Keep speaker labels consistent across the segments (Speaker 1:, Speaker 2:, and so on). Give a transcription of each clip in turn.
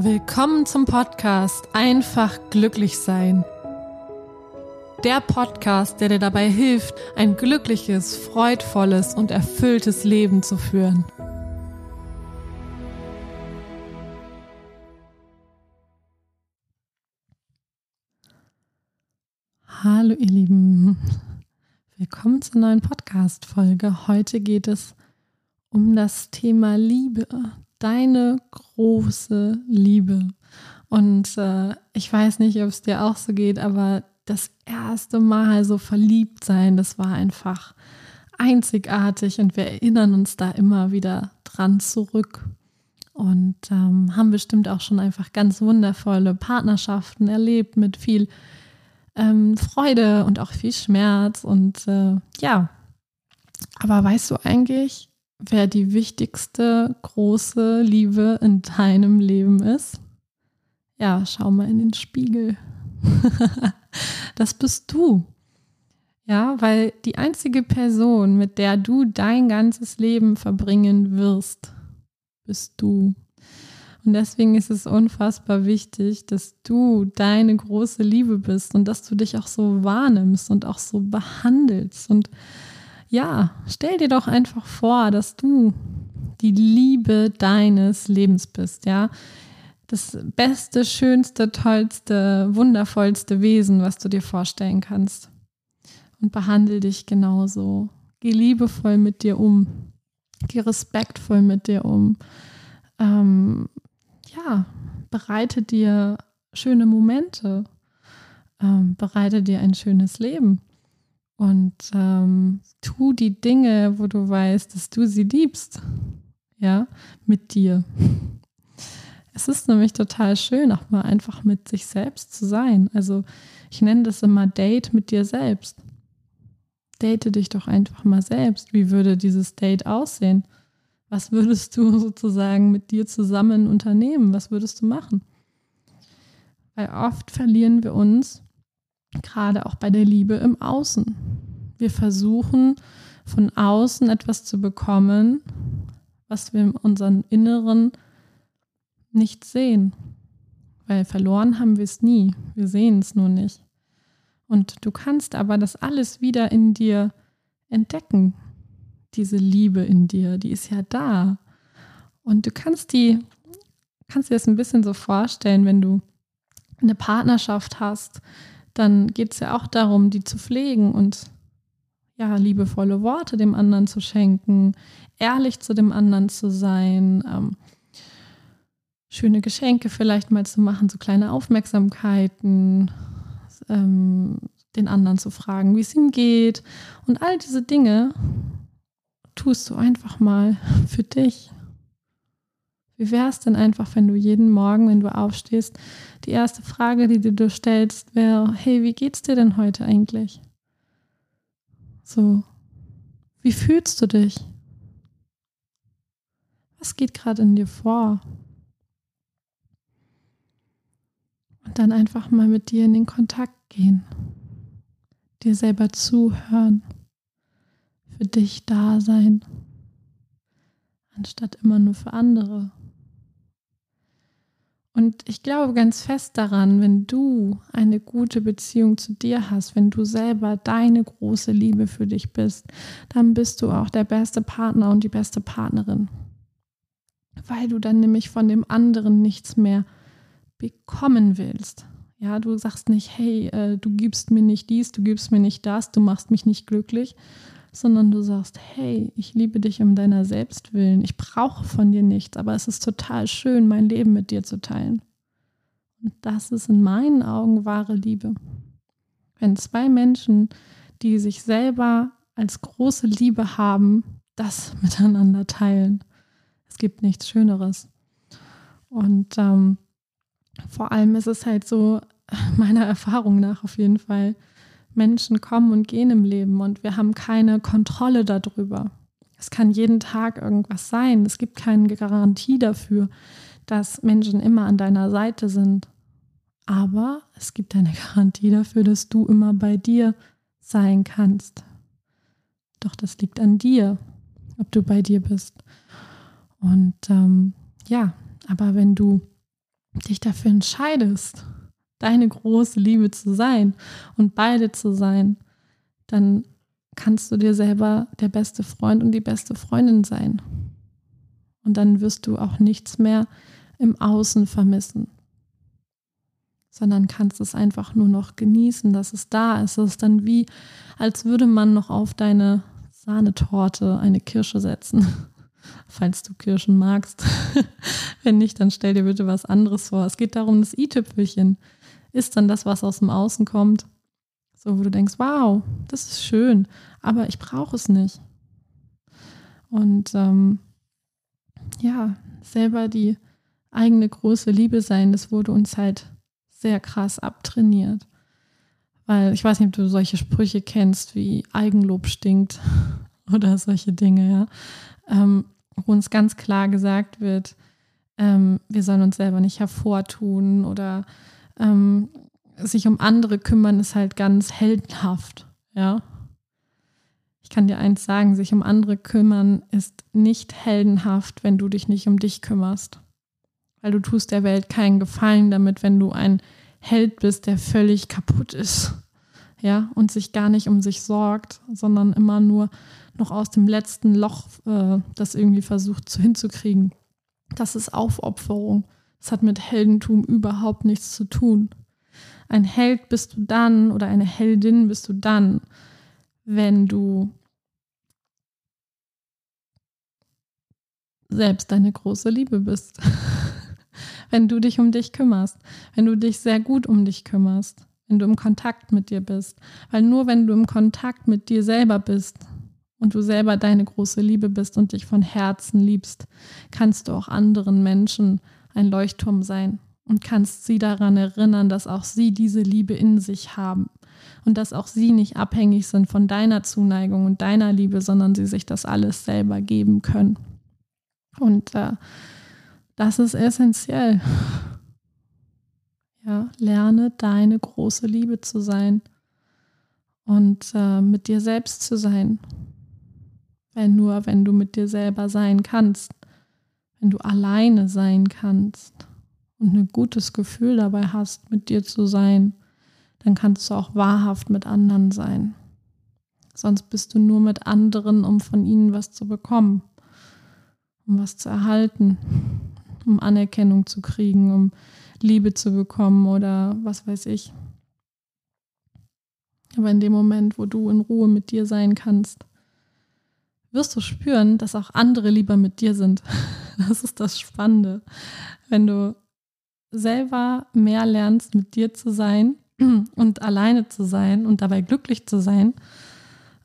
Speaker 1: Willkommen zum Podcast Einfach glücklich sein. Der Podcast, der dir dabei hilft, ein glückliches, freudvolles und erfülltes Leben zu führen. Hallo ihr Lieben, willkommen zur neuen Podcast-Folge. Heute geht es um das Thema Liebe, deine große Liebe. Und äh, ich weiß nicht, ob es dir auch so geht, aber das erste Mal so verliebt sein, das war einfach einzigartig und wir erinnern uns da immer wieder dran zurück. Und ähm, haben bestimmt auch schon einfach ganz wundervolle Partnerschaften erlebt mit viel ähm, Freude und auch viel Schmerz. Und äh, ja, aber weißt du eigentlich, wer die wichtigste große Liebe in deinem Leben ist? Ja, schau mal in den Spiegel. das bist du. Ja, weil die einzige Person, mit der du dein ganzes Leben verbringen wirst, bist du. Und deswegen ist es unfassbar wichtig, dass du deine große Liebe bist und dass du dich auch so wahrnimmst und auch so behandelst und ja, stell dir doch einfach vor, dass du die Liebe deines Lebens bist, ja. Das beste, schönste, tollste, wundervollste Wesen, was du dir vorstellen kannst. Und behandle dich genauso. Geh liebevoll mit dir um. Geh respektvoll mit dir um. Ähm, ja, bereite dir schöne Momente. Ähm, bereite dir ein schönes Leben. Und ähm, tu die Dinge, wo du weißt, dass du sie liebst. Ja, mit dir. Es ist nämlich total schön, auch mal einfach mit sich selbst zu sein. Also ich nenne das immer Date mit dir selbst. Date dich doch einfach mal selbst. Wie würde dieses Date aussehen? Was würdest du sozusagen mit dir zusammen unternehmen? Was würdest du machen? Weil oft verlieren wir uns gerade auch bei der Liebe im Außen. Wir versuchen von außen etwas zu bekommen, was wir in unserem Inneren nicht sehen. Weil verloren haben wir es nie. Wir sehen es nur nicht. Und du kannst aber das alles wieder in dir entdecken. Diese Liebe in dir, die ist ja da. Und du kannst die, kannst dir das ein bisschen so vorstellen, wenn du eine Partnerschaft hast, dann geht es ja auch darum, die zu pflegen und ja, liebevolle Worte dem anderen zu schenken, ehrlich zu dem anderen zu sein, ähm, schöne Geschenke vielleicht mal zu machen, so kleine Aufmerksamkeiten, ähm, den anderen zu fragen, wie es ihm geht. Und all diese Dinge tust du einfach mal für dich. Wie wäre es denn einfach, wenn du jeden Morgen, wenn du aufstehst, die erste Frage, die du dir stellst, wäre, hey, wie geht's dir denn heute eigentlich? So, wie fühlst du dich? Was geht gerade in dir vor? Und dann einfach mal mit dir in den Kontakt gehen, dir selber zuhören, für dich da sein, anstatt immer nur für andere. Und ich glaube ganz fest daran, wenn du eine gute Beziehung zu dir hast, wenn du selber deine große Liebe für dich bist, dann bist du auch der beste Partner und die beste Partnerin. Weil du dann nämlich von dem anderen nichts mehr bekommen willst. Ja, du sagst nicht, hey, äh, du gibst mir nicht dies, du gibst mir nicht das, du machst mich nicht glücklich, sondern du sagst, hey, ich liebe dich um deiner Selbstwillen, ich brauche von dir nichts, aber es ist total schön, mein Leben mit dir zu teilen. Und das ist in meinen Augen wahre Liebe. Wenn zwei Menschen, die sich selber als große Liebe haben, das miteinander teilen. Es gibt nichts Schöneres. Und ähm, vor allem ist es halt so, meiner Erfahrung nach auf jeden Fall, Menschen kommen und gehen im Leben und wir haben keine Kontrolle darüber. Es kann jeden Tag irgendwas sein. Es gibt keine Garantie dafür, dass Menschen immer an deiner Seite sind. Aber es gibt eine Garantie dafür, dass du immer bei dir sein kannst. Doch das liegt an dir, ob du bei dir bist. Und ähm, ja, aber wenn du dich dafür entscheidest, deine große Liebe zu sein und beide zu sein, dann kannst du dir selber der beste Freund und die beste Freundin sein. Und dann wirst du auch nichts mehr im Außen vermissen, sondern kannst es einfach nur noch genießen, dass es da ist. Es ist dann wie, als würde man noch auf deine Sahnetorte eine Kirsche setzen, falls du Kirschen magst. Wenn nicht, dann stell dir bitte was anderes vor. Es geht darum, das i-Tüpfelchen ist dann das, was aus dem Außen kommt. So, wo du denkst, wow, das ist schön, aber ich brauche es nicht. Und ähm, ja, selber die eigene große Liebe sein, das wurde uns halt sehr krass abtrainiert. Weil ich weiß nicht, ob du solche Sprüche kennst wie Eigenlob stinkt oder solche Dinge, ja. Ähm, wo uns ganz klar gesagt wird, ähm, wir sollen uns selber nicht hervortun oder ähm, sich um andere kümmern ist halt ganz heldenhaft, ja. Ich kann dir eins sagen, sich um andere kümmern ist nicht heldenhaft, wenn du dich nicht um dich kümmerst. Weil du tust der Welt keinen Gefallen damit, wenn du ein Held bist, der völlig kaputt ist. Ja, und sich gar nicht um sich sorgt, sondern immer nur noch aus dem letzten Loch äh, das irgendwie versucht zu hinzukriegen. Das ist Aufopferung. Das hat mit Heldentum überhaupt nichts zu tun. Ein Held bist du dann oder eine Heldin bist du dann, wenn du selbst deine große Liebe bist. wenn du dich um dich kümmerst, wenn du dich sehr gut um dich kümmerst, wenn du im Kontakt mit dir bist. Weil nur wenn du im Kontakt mit dir selber bist und du selber deine große Liebe bist und dich von Herzen liebst, kannst du auch anderen Menschen ein Leuchtturm sein und kannst sie daran erinnern, dass auch sie diese Liebe in sich haben und dass auch sie nicht abhängig sind von deiner Zuneigung und deiner Liebe, sondern sie sich das alles selber geben können. Und äh, das ist essentiell. Ja, lerne deine große Liebe zu sein und äh, mit dir selbst zu sein. Weil nur wenn du mit dir selber sein kannst, wenn du alleine sein kannst und ein gutes Gefühl dabei hast, mit dir zu sein, dann kannst du auch wahrhaft mit anderen sein. Sonst bist du nur mit anderen, um von ihnen was zu bekommen um was zu erhalten, um Anerkennung zu kriegen, um Liebe zu bekommen oder was weiß ich. Aber in dem Moment, wo du in Ruhe mit dir sein kannst, wirst du spüren, dass auch andere lieber mit dir sind. Das ist das Spannende. Wenn du selber mehr lernst, mit dir zu sein und alleine zu sein und dabei glücklich zu sein,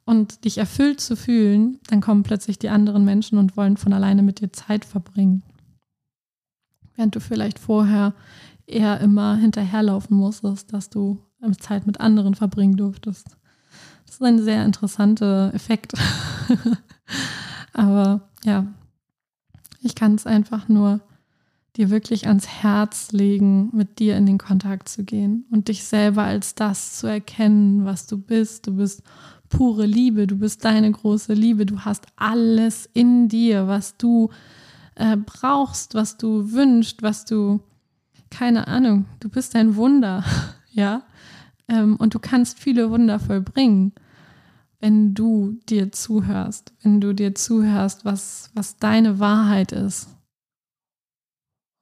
Speaker 1: und dich erfüllt zu fühlen, dann kommen plötzlich die anderen Menschen und wollen von alleine mit dir Zeit verbringen. Während du vielleicht vorher eher immer hinterherlaufen musstest, dass du Zeit mit anderen verbringen durftest. Das ist ein sehr interessanter Effekt. Aber ja, ich kann es einfach nur dir wirklich ans Herz legen, mit dir in den Kontakt zu gehen und dich selber als das zu erkennen, was du bist. Du bist pure Liebe, du bist deine große Liebe, du hast alles in dir, was du äh, brauchst, was du wünschst, was du, keine Ahnung, du bist ein Wunder, ja, ähm, und du kannst viele Wunder vollbringen, wenn du dir zuhörst, wenn du dir zuhörst, was, was deine Wahrheit ist.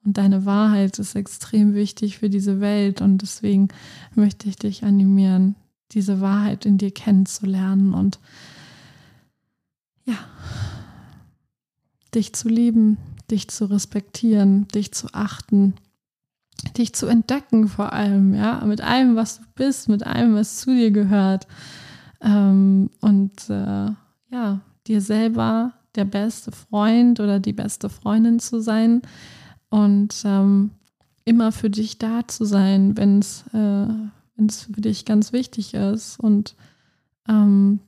Speaker 1: Und deine Wahrheit ist extrem wichtig für diese Welt und deswegen möchte ich dich animieren, diese Wahrheit in dir kennenzulernen und ja, dich zu lieben, dich zu respektieren, dich zu achten, dich zu entdecken vor allem, ja, mit allem, was du bist, mit allem, was zu dir gehört. Ähm, und äh, ja, dir selber der beste Freund oder die beste Freundin zu sein und ähm, immer für dich da zu sein, wenn es äh, für dich ganz wichtig ist und ähm,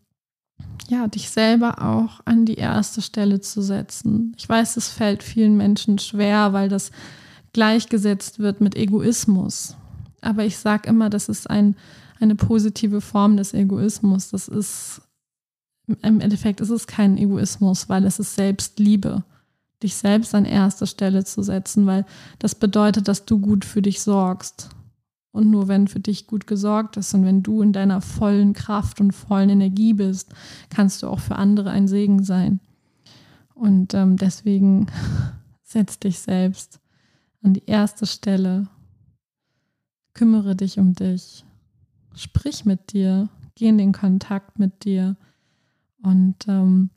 Speaker 1: ja, dich selber auch an die erste Stelle zu setzen. Ich weiß, es fällt vielen Menschen schwer, weil das gleichgesetzt wird mit Egoismus. Aber ich sage immer, das ist ein, eine positive Form des Egoismus. Das ist im Endeffekt ist es kein Egoismus, weil es ist Selbstliebe, dich selbst an erste Stelle zu setzen, weil das bedeutet, dass du gut für dich sorgst. Und nur wenn für dich gut gesorgt ist und wenn du in deiner vollen Kraft und vollen Energie bist, kannst du auch für andere ein Segen sein. Und ähm, deswegen setz dich selbst an die erste Stelle. Kümmere dich um dich. Sprich mit dir. Geh in den Kontakt mit dir. Und ähm,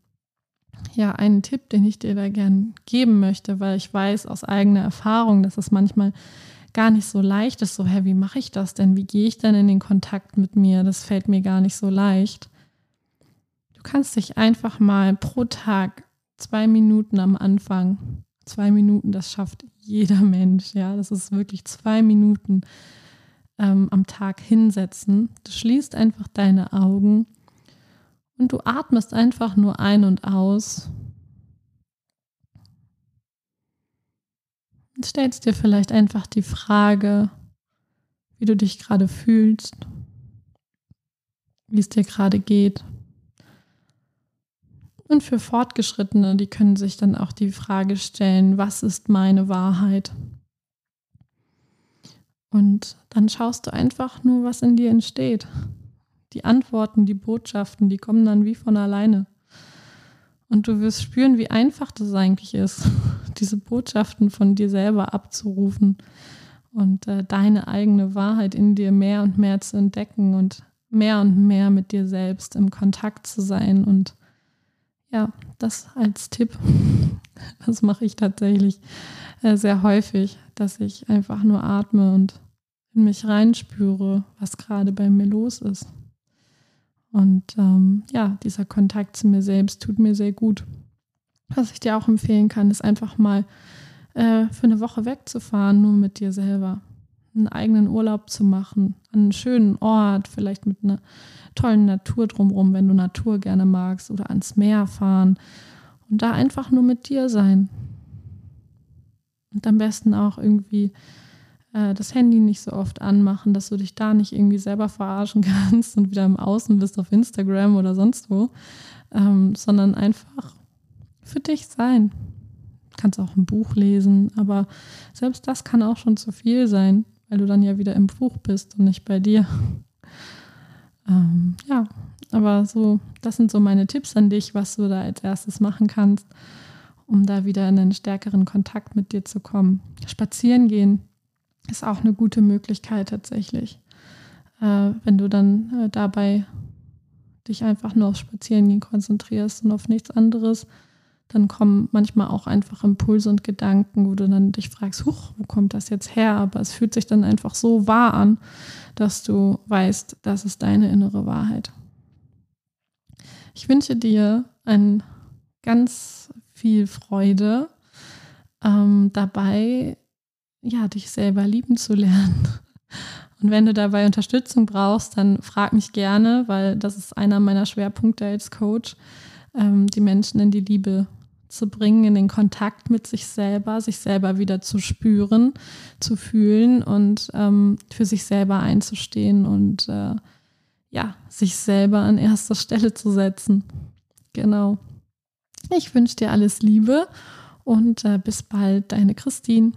Speaker 1: ja, einen Tipp, den ich dir da gern geben möchte, weil ich weiß aus eigener Erfahrung, dass es manchmal gar nicht so leicht ist, so, hä, wie mache ich das denn? Wie gehe ich denn in den Kontakt mit mir? Das fällt mir gar nicht so leicht. Du kannst dich einfach mal pro Tag zwei Minuten am Anfang, zwei Minuten, das schafft jeder Mensch, ja, das ist wirklich zwei Minuten ähm, am Tag hinsetzen. Du schließt einfach deine Augen und du atmest einfach nur ein und aus Und stellst dir vielleicht einfach die Frage, wie du dich gerade fühlst, wie es dir gerade geht. Und für Fortgeschrittene, die können sich dann auch die Frage stellen, was ist meine Wahrheit? Und dann schaust du einfach nur, was in dir entsteht. Die Antworten, die Botschaften, die kommen dann wie von alleine. Und du wirst spüren, wie einfach das eigentlich ist, diese Botschaften von dir selber abzurufen und äh, deine eigene Wahrheit in dir mehr und mehr zu entdecken und mehr und mehr mit dir selbst im Kontakt zu sein. Und ja, das als Tipp, das mache ich tatsächlich äh, sehr häufig, dass ich einfach nur atme und in mich reinspüre, was gerade bei mir los ist. Und ähm, ja, dieser Kontakt zu mir selbst tut mir sehr gut. Was ich dir auch empfehlen kann, ist einfach mal äh, für eine Woche wegzufahren, nur mit dir selber. Einen eigenen Urlaub zu machen, an einen schönen Ort, vielleicht mit einer tollen Natur drumherum, wenn du Natur gerne magst, oder ans Meer fahren und da einfach nur mit dir sein. Und am besten auch irgendwie äh, das Handy nicht so oft anmachen, dass du dich da nicht irgendwie selber verarschen kannst und wieder im Außen bist auf Instagram oder sonst wo, ähm, sondern einfach für dich sein. Du kannst auch ein Buch lesen, aber selbst das kann auch schon zu viel sein, weil du dann ja wieder im Buch bist und nicht bei dir. Ähm, ja, aber so, das sind so meine Tipps an dich, was du da als erstes machen kannst, um da wieder in einen stärkeren Kontakt mit dir zu kommen. Spazieren gehen ist auch eine gute Möglichkeit tatsächlich. Äh, wenn du dann äh, dabei dich einfach nur aufs Spazierengehen konzentrierst und auf nichts anderes, dann kommen manchmal auch einfach Impulse und Gedanken, wo du dann dich fragst, huch, wo kommt das jetzt her? Aber es fühlt sich dann einfach so wahr an, dass du weißt, das ist deine innere Wahrheit. Ich wünsche dir ein ganz viel Freude ähm, dabei, ja, dich selber lieben zu lernen. Und wenn du dabei Unterstützung brauchst, dann frag mich gerne, weil das ist einer meiner Schwerpunkte als Coach, ähm, die Menschen in die Liebe zu bringen, in den Kontakt mit sich selber, sich selber wieder zu spüren, zu fühlen und ähm, für sich selber einzustehen und äh, ja, sich selber an erster Stelle zu setzen. Genau. Ich wünsche dir alles Liebe und äh, bis bald, deine Christine.